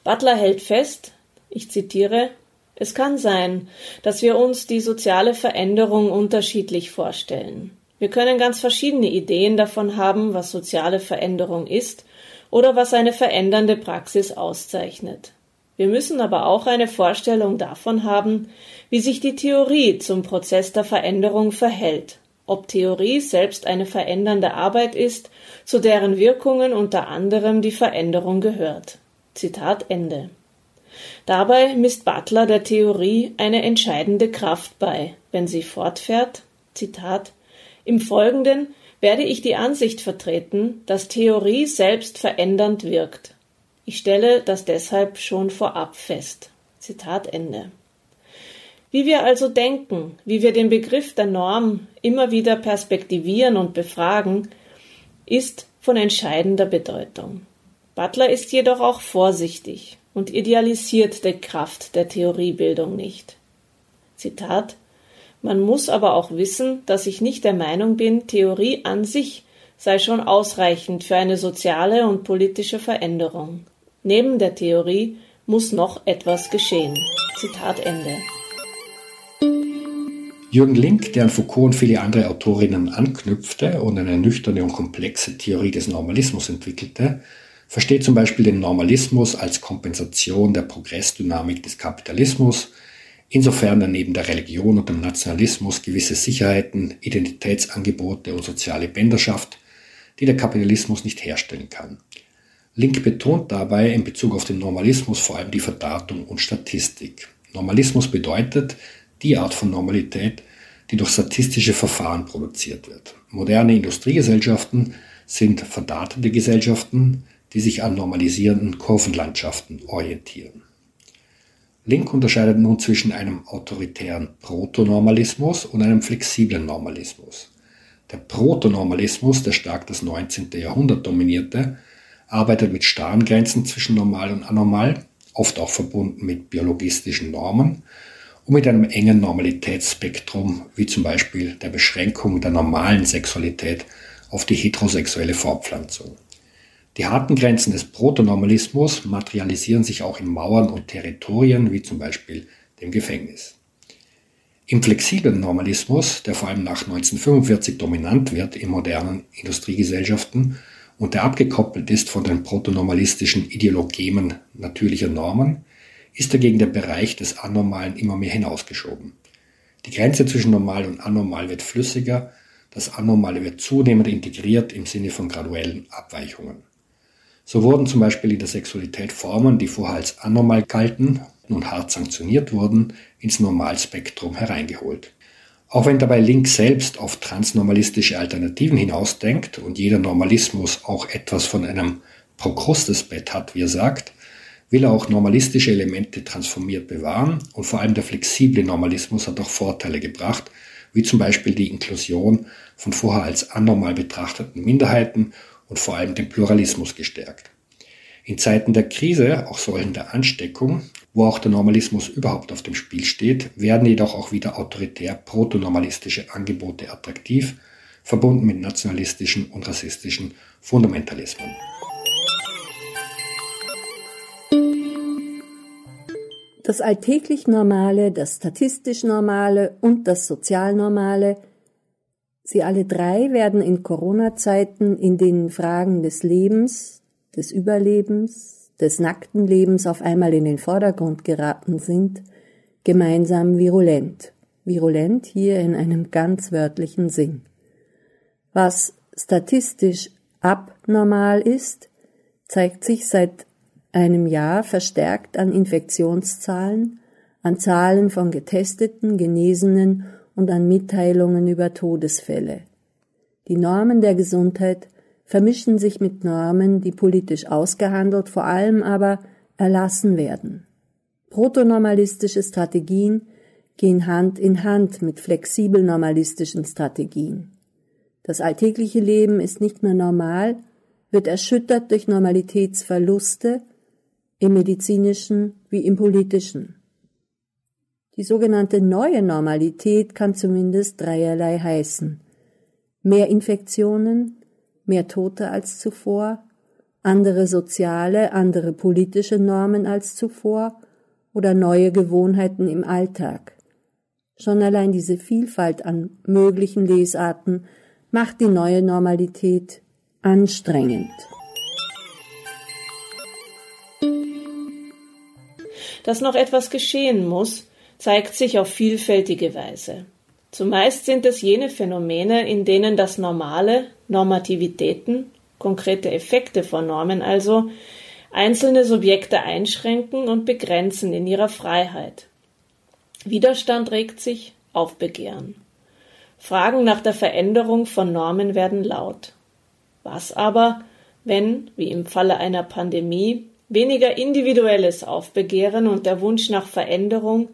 Speaker 5: Butler hält fest, ich zitiere, es kann sein, dass wir uns die soziale Veränderung unterschiedlich vorstellen. Wir können ganz verschiedene Ideen davon haben, was soziale Veränderung ist oder was eine verändernde Praxis auszeichnet. Wir müssen aber auch eine Vorstellung davon haben, wie sich die Theorie zum Prozess der Veränderung verhält ob Theorie selbst eine verändernde Arbeit ist, zu deren Wirkungen unter anderem die Veränderung gehört. Zitat Ende. Dabei misst Butler der Theorie eine entscheidende Kraft bei, wenn sie fortfährt, Zitat, im Folgenden werde ich die Ansicht vertreten, dass Theorie selbst verändernd wirkt. Ich stelle das deshalb schon vorab fest. Zitat Ende. Wie wir also denken, wie wir den Begriff der Norm immer wieder perspektivieren und befragen, ist von entscheidender Bedeutung. Butler ist jedoch auch vorsichtig und idealisiert die Kraft der Theoriebildung nicht. Zitat Man muss aber auch wissen, dass ich nicht der Meinung bin, Theorie an sich sei schon ausreichend für eine soziale und politische Veränderung. Neben der Theorie muss noch etwas geschehen. Zitat Ende.
Speaker 4: Jürgen Link, der an Foucault und viele andere Autorinnen anknüpfte und eine nüchterne und komplexe Theorie des Normalismus entwickelte, versteht zum Beispiel den Normalismus als Kompensation der Progressdynamik des Kapitalismus, insofern er neben der Religion und dem Nationalismus gewisse Sicherheiten, Identitätsangebote und soziale Bänder schafft, die der Kapitalismus nicht herstellen kann. Link betont dabei in Bezug auf den Normalismus vor allem die Verdatung und Statistik. Normalismus bedeutet die Art von Normalität, die durch statistische Verfahren produziert wird. Moderne Industriegesellschaften sind verdatete Gesellschaften, die sich an normalisierenden Kurvenlandschaften orientieren. Link unterscheidet nun zwischen einem autoritären Protonormalismus und einem flexiblen Normalismus. Der Protonormalismus, der stark das 19. Jahrhundert dominierte, arbeitet mit starren Grenzen zwischen normal und anormal, oft auch verbunden mit biologistischen Normen und mit einem engen Normalitätsspektrum, wie zum Beispiel der Beschränkung der normalen Sexualität auf die heterosexuelle Fortpflanzung. Die harten Grenzen des Protonormalismus materialisieren sich auch in Mauern und Territorien, wie zum Beispiel dem Gefängnis. Im flexiblen Normalismus, der vor allem nach 1945 dominant wird in modernen Industriegesellschaften, und der abgekoppelt ist von den protonormalistischen Ideologemen natürlicher Normen, ist dagegen der Bereich des Anormalen immer mehr hinausgeschoben. Die Grenze zwischen normal und anormal wird flüssiger, das Anormale wird zunehmend integriert im Sinne von graduellen Abweichungen. So wurden zum Beispiel in der Sexualität Formen, die vorher als anormal galten, nun hart sanktioniert wurden, ins Normalspektrum hereingeholt. Auch wenn dabei Link selbst auf transnormalistische Alternativen hinausdenkt und jeder Normalismus auch etwas von einem Prokrustesbett hat, wie er sagt, will er auch normalistische Elemente transformiert bewahren und vor allem der flexible Normalismus hat auch Vorteile gebracht, wie zum Beispiel die Inklusion von vorher als anormal betrachteten Minderheiten und vor allem den Pluralismus gestärkt. In Zeiten der Krise, auch solchen der Ansteckung, wo auch der Normalismus überhaupt auf dem Spiel steht, werden jedoch auch wieder autoritär protonormalistische Angebote attraktiv, verbunden mit nationalistischen und rassistischen Fundamentalismen.
Speaker 1: Das alltäglich Normale, das statistisch Normale und das sozial Normale, sie alle drei werden in Corona-Zeiten in den Fragen des Lebens, des Überlebens, des nackten Lebens auf einmal in den Vordergrund geraten sind, gemeinsam virulent. Virulent hier in einem ganz wörtlichen Sinn. Was statistisch abnormal ist, zeigt sich seit einem Jahr verstärkt an Infektionszahlen, an Zahlen von Getesteten, Genesenen und an Mitteilungen über Todesfälle. Die Normen der Gesundheit vermischen sich mit Normen, die politisch ausgehandelt, vor allem aber erlassen werden. Protonormalistische Strategien gehen Hand in Hand mit flexibel normalistischen Strategien. Das alltägliche Leben ist nicht mehr normal, wird erschüttert durch Normalitätsverluste im medizinischen wie im politischen. Die sogenannte neue Normalität kann zumindest dreierlei heißen. Mehr Infektionen, mehr Tote als zuvor, andere soziale, andere politische Normen als zuvor oder neue Gewohnheiten im Alltag. Schon allein diese Vielfalt an möglichen Lesarten macht die neue Normalität anstrengend.
Speaker 5: Dass noch etwas geschehen muss, zeigt sich auf vielfältige Weise. Zumeist sind es jene Phänomene, in denen das Normale, Normativitäten, konkrete Effekte von Normen also, einzelne Subjekte einschränken und begrenzen in ihrer Freiheit. Widerstand regt sich, Aufbegehren. Fragen nach der Veränderung von Normen werden laut. Was aber, wenn, wie im Falle einer Pandemie, weniger individuelles Aufbegehren und der Wunsch nach Veränderung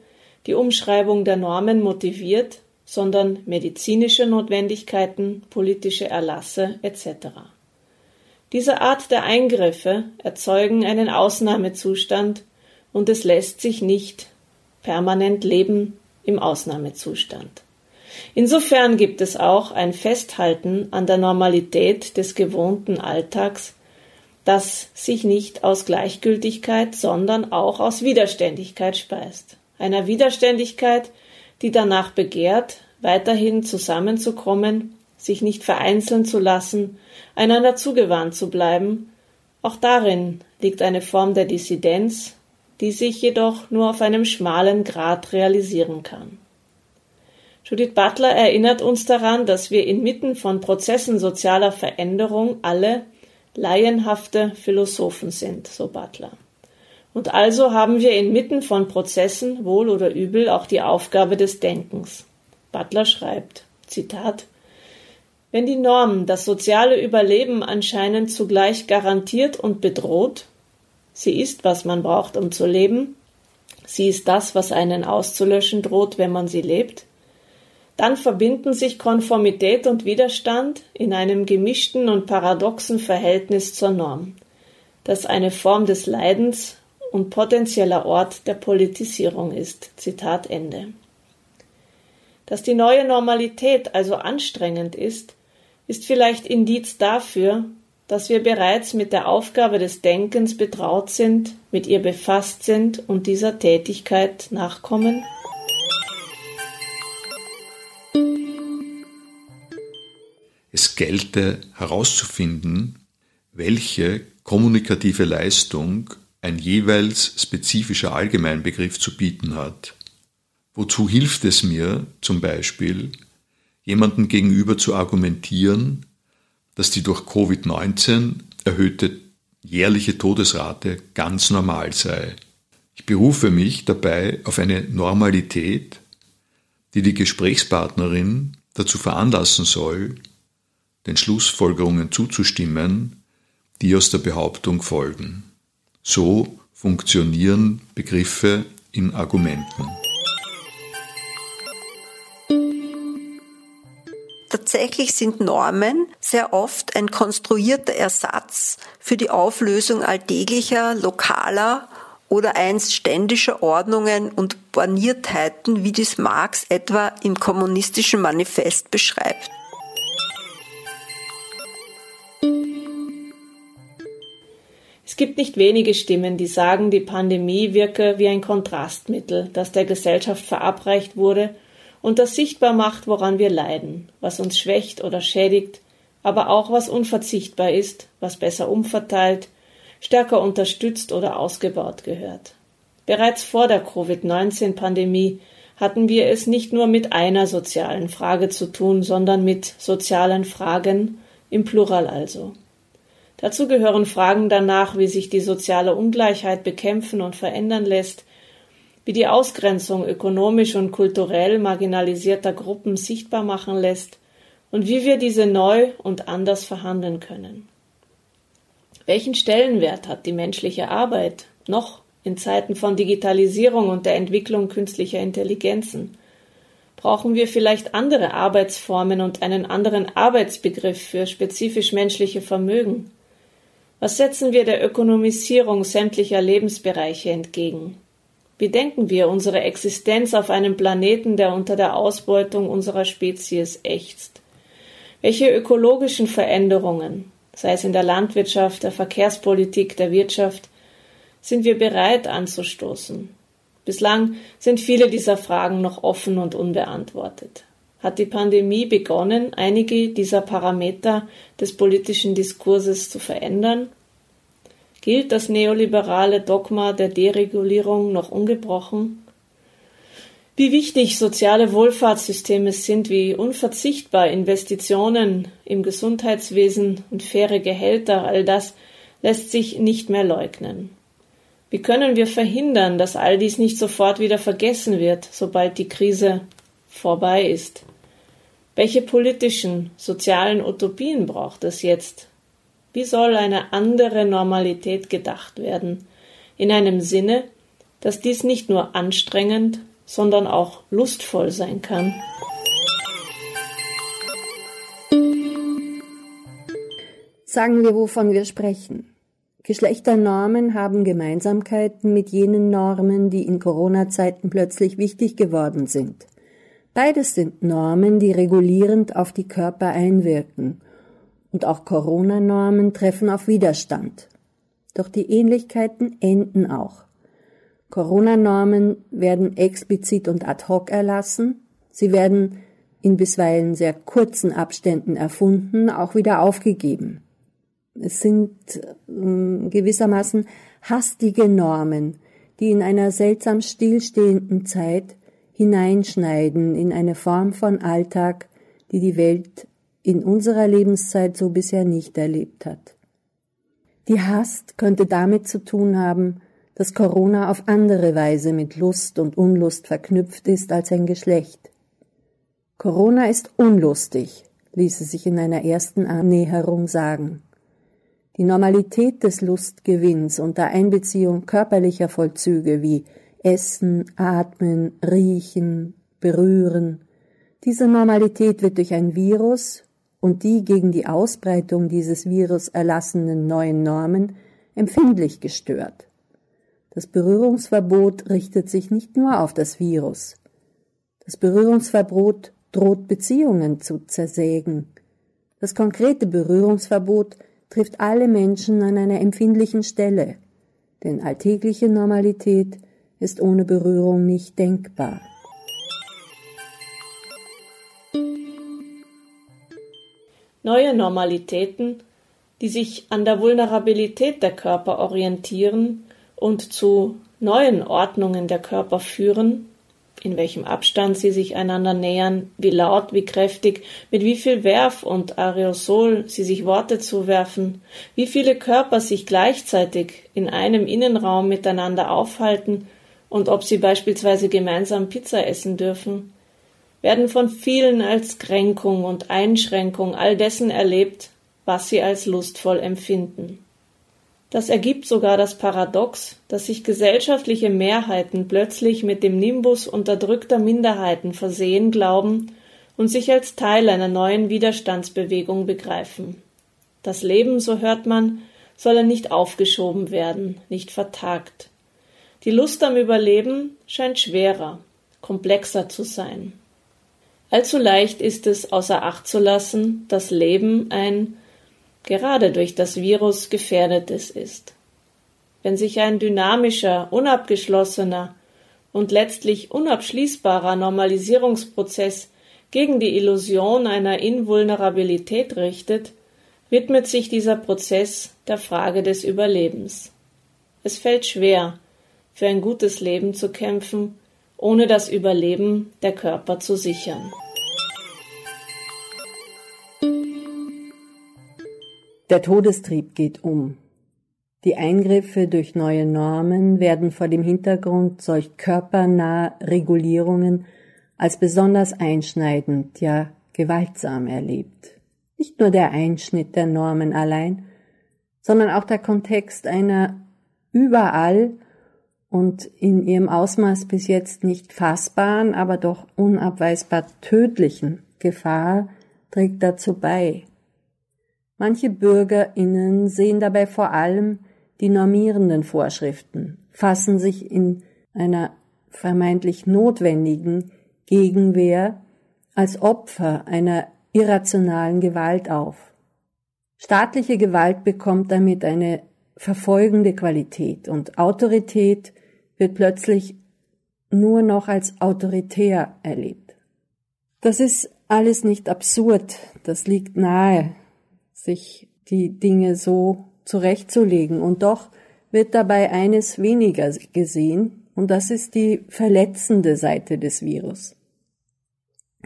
Speaker 5: die Umschreibung der Normen motiviert, sondern medizinische Notwendigkeiten, politische Erlasse etc. Diese Art der Eingriffe erzeugen einen Ausnahmezustand und es lässt sich nicht permanent leben im Ausnahmezustand. Insofern gibt es auch ein Festhalten an der Normalität des gewohnten Alltags, das sich nicht aus Gleichgültigkeit, sondern auch aus Widerständigkeit speist. Einer Widerständigkeit, die danach begehrt, weiterhin zusammenzukommen, sich nicht vereinzeln zu lassen, einander zugewandt zu bleiben. Auch darin liegt eine Form der Dissidenz, die sich jedoch nur auf einem schmalen Grad realisieren kann. Judith Butler erinnert uns daran, dass wir inmitten von Prozessen sozialer Veränderung alle laienhafte Philosophen sind, so Butler. Und also haben wir inmitten von Prozessen, wohl oder übel, auch die Aufgabe des Denkens. Butler schreibt, Zitat, wenn die Norm das soziale Überleben anscheinend zugleich garantiert und bedroht, sie ist, was man braucht, um zu leben, sie ist das, was einen auszulöschen droht, wenn man sie lebt, dann verbinden sich Konformität und Widerstand in einem gemischten und paradoxen Verhältnis zur Norm, das eine Form des Leidens und potenzieller Ort der Politisierung ist. Zitat Ende. Dass die neue Normalität also anstrengend ist, ist vielleicht Indiz dafür, dass wir bereits mit der Aufgabe des Denkens betraut sind, mit ihr befasst sind und dieser Tätigkeit nachkommen?
Speaker 3: Es gelte herauszufinden, welche kommunikative Leistung ein jeweils spezifischer Allgemeinbegriff zu bieten hat. Wozu hilft es mir zum Beispiel, jemandem gegenüber zu argumentieren, dass die durch Covid-19 erhöhte jährliche Todesrate ganz normal sei. Ich berufe mich dabei auf eine Normalität, die die Gesprächspartnerin dazu veranlassen soll, den Schlussfolgerungen zuzustimmen, die aus der Behauptung folgen. So funktionieren Begriffe in Argumenten.
Speaker 2: Tatsächlich sind Normen sehr oft ein konstruierter Ersatz für die Auflösung alltäglicher, lokaler oder einst ständischer Ordnungen und Borniertheiten, wie dies Marx etwa im kommunistischen Manifest beschreibt.
Speaker 5: Es gibt nicht wenige Stimmen, die sagen, die Pandemie wirke wie ein Kontrastmittel, das der Gesellschaft verabreicht wurde und das sichtbar macht, woran wir leiden, was uns schwächt oder schädigt, aber auch was unverzichtbar ist, was besser umverteilt, stärker unterstützt oder ausgebaut gehört. Bereits vor der Covid-19-Pandemie hatten wir es nicht nur mit einer sozialen Frage zu tun, sondern mit sozialen Fragen im Plural also. Dazu gehören Fragen danach, wie sich die soziale Ungleichheit bekämpfen und verändern lässt, wie die Ausgrenzung ökonomisch und kulturell marginalisierter Gruppen sichtbar machen lässt und wie wir diese neu und anders verhandeln können. Welchen Stellenwert hat die menschliche Arbeit noch in Zeiten von Digitalisierung und der Entwicklung künstlicher Intelligenzen? Brauchen wir vielleicht andere Arbeitsformen und einen anderen Arbeitsbegriff für spezifisch menschliche Vermögen? Was setzen wir der Ökonomisierung sämtlicher Lebensbereiche entgegen? Wie denken wir unsere Existenz auf einem Planeten, der unter der Ausbeutung unserer Spezies ächzt? Welche ökologischen Veränderungen, sei es in der Landwirtschaft, der Verkehrspolitik, der Wirtschaft, sind wir bereit anzustoßen? Bislang sind viele dieser Fragen noch offen und unbeantwortet. Hat die Pandemie begonnen, einige dieser Parameter des politischen Diskurses zu verändern? Gilt das neoliberale Dogma der Deregulierung noch ungebrochen? Wie wichtig soziale Wohlfahrtssysteme sind, wie unverzichtbar Investitionen im Gesundheitswesen und faire Gehälter, all das lässt sich nicht mehr leugnen. Wie können wir verhindern, dass all dies nicht sofort wieder vergessen wird, sobald die Krise vorbei ist? Welche politischen, sozialen Utopien braucht es jetzt? Wie soll eine andere Normalität gedacht werden? In einem Sinne, dass dies nicht nur anstrengend, sondern auch lustvoll sein kann.
Speaker 1: Sagen wir, wovon wir sprechen. Geschlechternormen haben Gemeinsamkeiten mit jenen Normen, die in Corona-Zeiten plötzlich wichtig geworden sind. Beides sind Normen, die regulierend auf die Körper einwirken. Und auch Corona-Normen treffen auf Widerstand. Doch die Ähnlichkeiten enden auch. Corona-Normen werden explizit und ad hoc erlassen. Sie werden in bisweilen sehr kurzen Abständen erfunden, auch wieder aufgegeben. Es sind äh, gewissermaßen hastige Normen, die in einer seltsam stillstehenden Zeit hineinschneiden in eine Form von Alltag, die die Welt in unserer Lebenszeit so bisher nicht erlebt hat. Die Hast könnte damit zu tun haben, dass Corona auf andere Weise mit Lust und Unlust verknüpft ist als ein Geschlecht. Corona ist unlustig, ließe sich in einer ersten Annäherung sagen. Die Normalität des Lustgewinns unter Einbeziehung körperlicher Vollzüge wie Essen, Atmen, Riechen, Berühren, diese Normalität wird durch ein Virus und die gegen die Ausbreitung dieses Virus erlassenen neuen Normen empfindlich gestört. Das Berührungsverbot richtet sich nicht nur auf das Virus. Das Berührungsverbot droht Beziehungen zu zersägen. Das konkrete Berührungsverbot trifft alle Menschen an einer empfindlichen Stelle, denn alltägliche Normalität ist ohne Berührung nicht denkbar.
Speaker 5: Neue Normalitäten, die sich an der Vulnerabilität der Körper orientieren und zu neuen Ordnungen der Körper führen, in welchem Abstand sie sich einander nähern, wie laut, wie kräftig, mit wie viel Werf und Aerosol sie sich Worte zuwerfen, wie viele Körper sich gleichzeitig in einem Innenraum miteinander aufhalten und ob sie beispielsweise gemeinsam Pizza essen dürfen, werden von vielen als Kränkung und Einschränkung all dessen erlebt, was sie als lustvoll empfinden. Das ergibt sogar das Paradox, dass sich gesellschaftliche Mehrheiten plötzlich mit dem Nimbus unterdrückter Minderheiten versehen glauben und sich als Teil einer neuen Widerstandsbewegung begreifen. Das Leben, so hört man, solle nicht aufgeschoben werden, nicht vertagt. Die Lust am Überleben scheint schwerer, komplexer zu sein. Allzu leicht ist es, außer Acht zu lassen, dass Leben ein gerade durch das Virus gefährdetes ist. Wenn sich ein dynamischer, unabgeschlossener und letztlich unabschließbarer Normalisierungsprozess gegen die Illusion einer Invulnerabilität richtet, widmet sich dieser Prozess der Frage des Überlebens. Es fällt schwer, für ein gutes Leben zu kämpfen, ohne das Überleben der Körper zu sichern.
Speaker 1: Der Todestrieb geht um. Die Eingriffe durch neue Normen werden vor dem Hintergrund solch körpernaher Regulierungen als besonders einschneidend, ja gewaltsam erlebt. Nicht nur der Einschnitt der Normen allein, sondern auch der Kontext einer überall und in ihrem Ausmaß bis jetzt nicht fassbaren, aber doch unabweisbar tödlichen Gefahr trägt dazu bei. Manche BürgerInnen sehen dabei vor allem die normierenden Vorschriften, fassen sich in einer vermeintlich notwendigen Gegenwehr als Opfer einer irrationalen Gewalt auf. Staatliche Gewalt bekommt damit eine verfolgende Qualität und Autorität wird plötzlich nur noch als autoritär erlebt. Das ist alles nicht absurd, das liegt nahe, sich die Dinge so zurechtzulegen. Und doch wird dabei eines weniger gesehen, und das ist die verletzende Seite des Virus.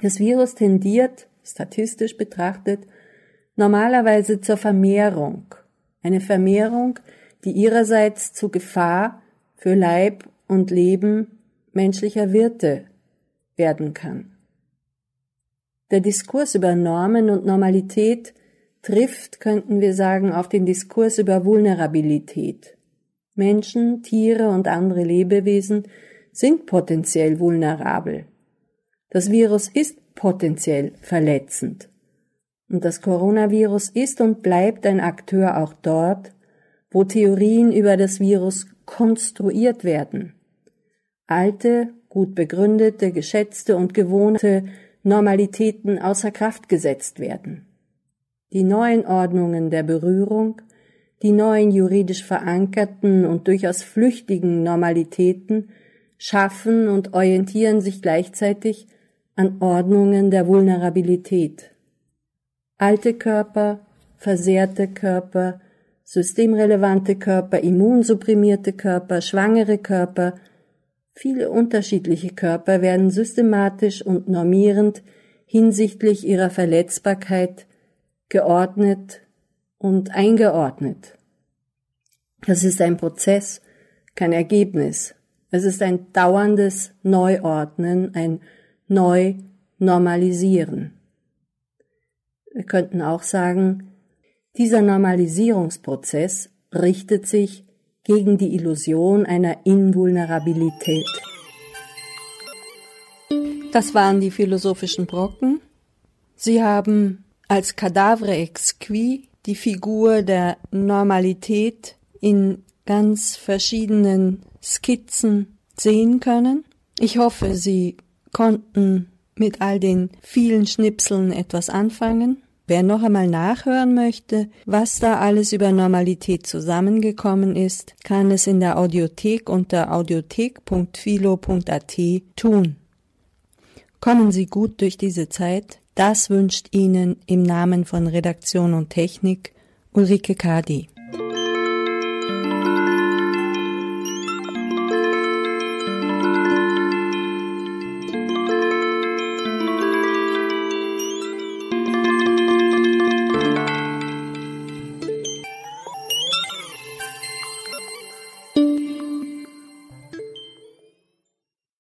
Speaker 1: Das Virus tendiert, statistisch betrachtet, normalerweise zur Vermehrung. Eine Vermehrung, die ihrerseits zu Gefahr für Leib und Leben menschlicher Wirte werden kann. Der Diskurs über Normen und Normalität trifft, könnten wir sagen, auf den Diskurs über Vulnerabilität. Menschen, Tiere und andere Lebewesen sind potenziell vulnerabel. Das Virus ist potenziell verletzend. Und das Coronavirus ist und bleibt ein Akteur auch dort, wo Theorien über das Virus konstruiert werden. Alte, gut begründete, geschätzte und gewohnte Normalitäten außer Kraft gesetzt werden. Die neuen Ordnungen der Berührung, die neuen juridisch verankerten und durchaus flüchtigen Normalitäten schaffen und orientieren sich gleichzeitig an Ordnungen der Vulnerabilität. Alte Körper, versehrte Körper, systemrelevante Körper, immunsupprimierte Körper, schwangere Körper, viele unterschiedliche Körper werden systematisch und normierend hinsichtlich ihrer Verletzbarkeit geordnet und eingeordnet. Das ist ein Prozess, kein Ergebnis. Es ist ein dauerndes Neuordnen, ein Neu-Normalisieren. Wir könnten auch sagen, dieser Normalisierungsprozess richtet sich gegen die Illusion einer Invulnerabilität. Das waren die philosophischen Brocken. Sie haben als Cadavre exqui die Figur der Normalität in ganz verschiedenen Skizzen sehen können. Ich hoffe, Sie konnten mit all den vielen Schnipseln etwas anfangen. Wer noch einmal nachhören möchte, was da alles über Normalität zusammengekommen ist, kann es in der Audiothek unter audiothek.philo.at tun. Kommen Sie gut durch diese Zeit. Das wünscht Ihnen im Namen von Redaktion und Technik Ulrike Kadi.